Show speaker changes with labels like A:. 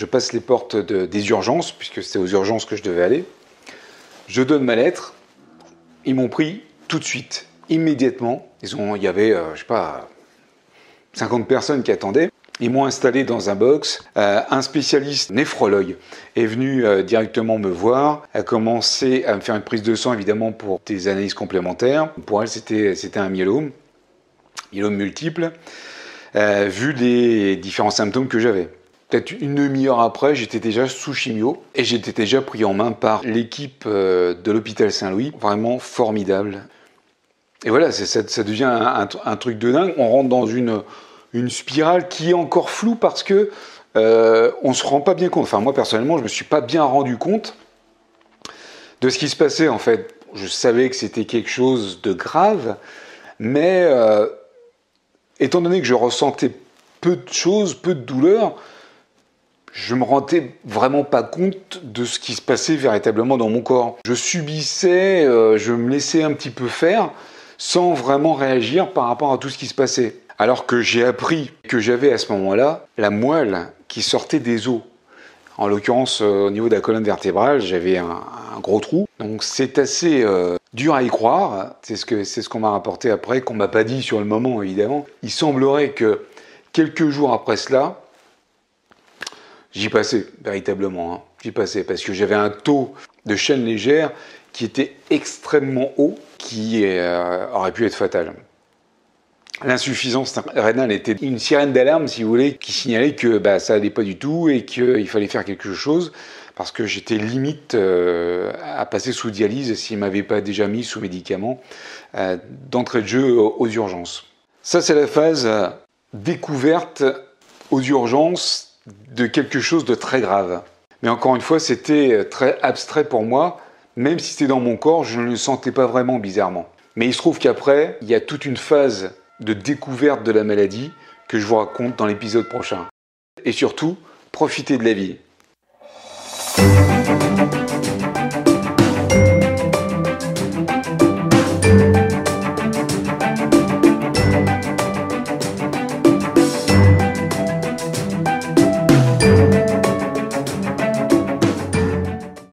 A: Je passe les portes des urgences, puisque c'était aux urgences que je devais aller. Je donne ma lettre. Ils m'ont pris tout de suite, immédiatement. Ils ont, il y avait, euh, je sais pas, 50 personnes qui attendaient. Ils m'ont installé dans un box. Euh, un spécialiste néphrologue est venu euh, directement me voir, a commencé à me faire une prise de sang évidemment pour des analyses complémentaires. Pour elle, c'était un myélome, myélome multiple, vu les différents symptômes que j'avais. Peut-être une demi-heure après, j'étais déjà sous chimio et j'étais déjà pris en main par l'équipe euh, de l'hôpital Saint-Louis. Vraiment formidable. Et voilà, ça, devient un, truc de dingue. On rentre dans une, une spirale qui est encore floue parce que euh, on se rend pas bien compte. Enfin, moi personnellement, je me suis pas bien rendu compte de ce qui se passait. En fait, je savais que c'était quelque chose de grave, mais euh, étant donné que je ressentais peu de choses, peu de douleurs, je me rendais vraiment pas compte de ce qui se passait véritablement dans mon corps. Je subissais, euh, je me laissais un petit peu faire sans vraiment réagir par rapport à tout ce qui se passait. Alors que j'ai appris que j'avais à ce moment-là la moelle qui sortait des os. En l'occurrence, euh, au niveau de la colonne vertébrale, j'avais un, gros trou. Donc c'est assez euh, dur à y croire. C'est ce c'est ce qu'on m'a rapporté après, qu'on m'a pas dit sur le moment évidemment. Il semblerait que quelques jours après cela, J'y passais, véritablement. Hein. J'y passais parce que j'avais un taux de chaîne légère qui était extrêmement haut, qui euh, aurait pu être fatal. L'insuffisance rénale était une sirène d'alarme, si vous voulez, qui signalait que bah, ça n'allait pas du tout et qu'il fallait faire quelque chose parce que j'étais limite euh, à passer sous dialyse s'il ne m'avait pas déjà mis sous médicaments euh, d'entrée de jeu aux urgences. Ça, c'est la phase découverte aux urgences de quelque chose de très grave. Mais encore une fois, c'était très abstrait pour moi, même si c'était dans mon corps, je ne le sentais pas vraiment bizarrement. Mais il se trouve qu'après, il y a toute une phase de découverte de la maladie que je vous raconte dans l'épisode prochain. Et surtout, profitez de la vie.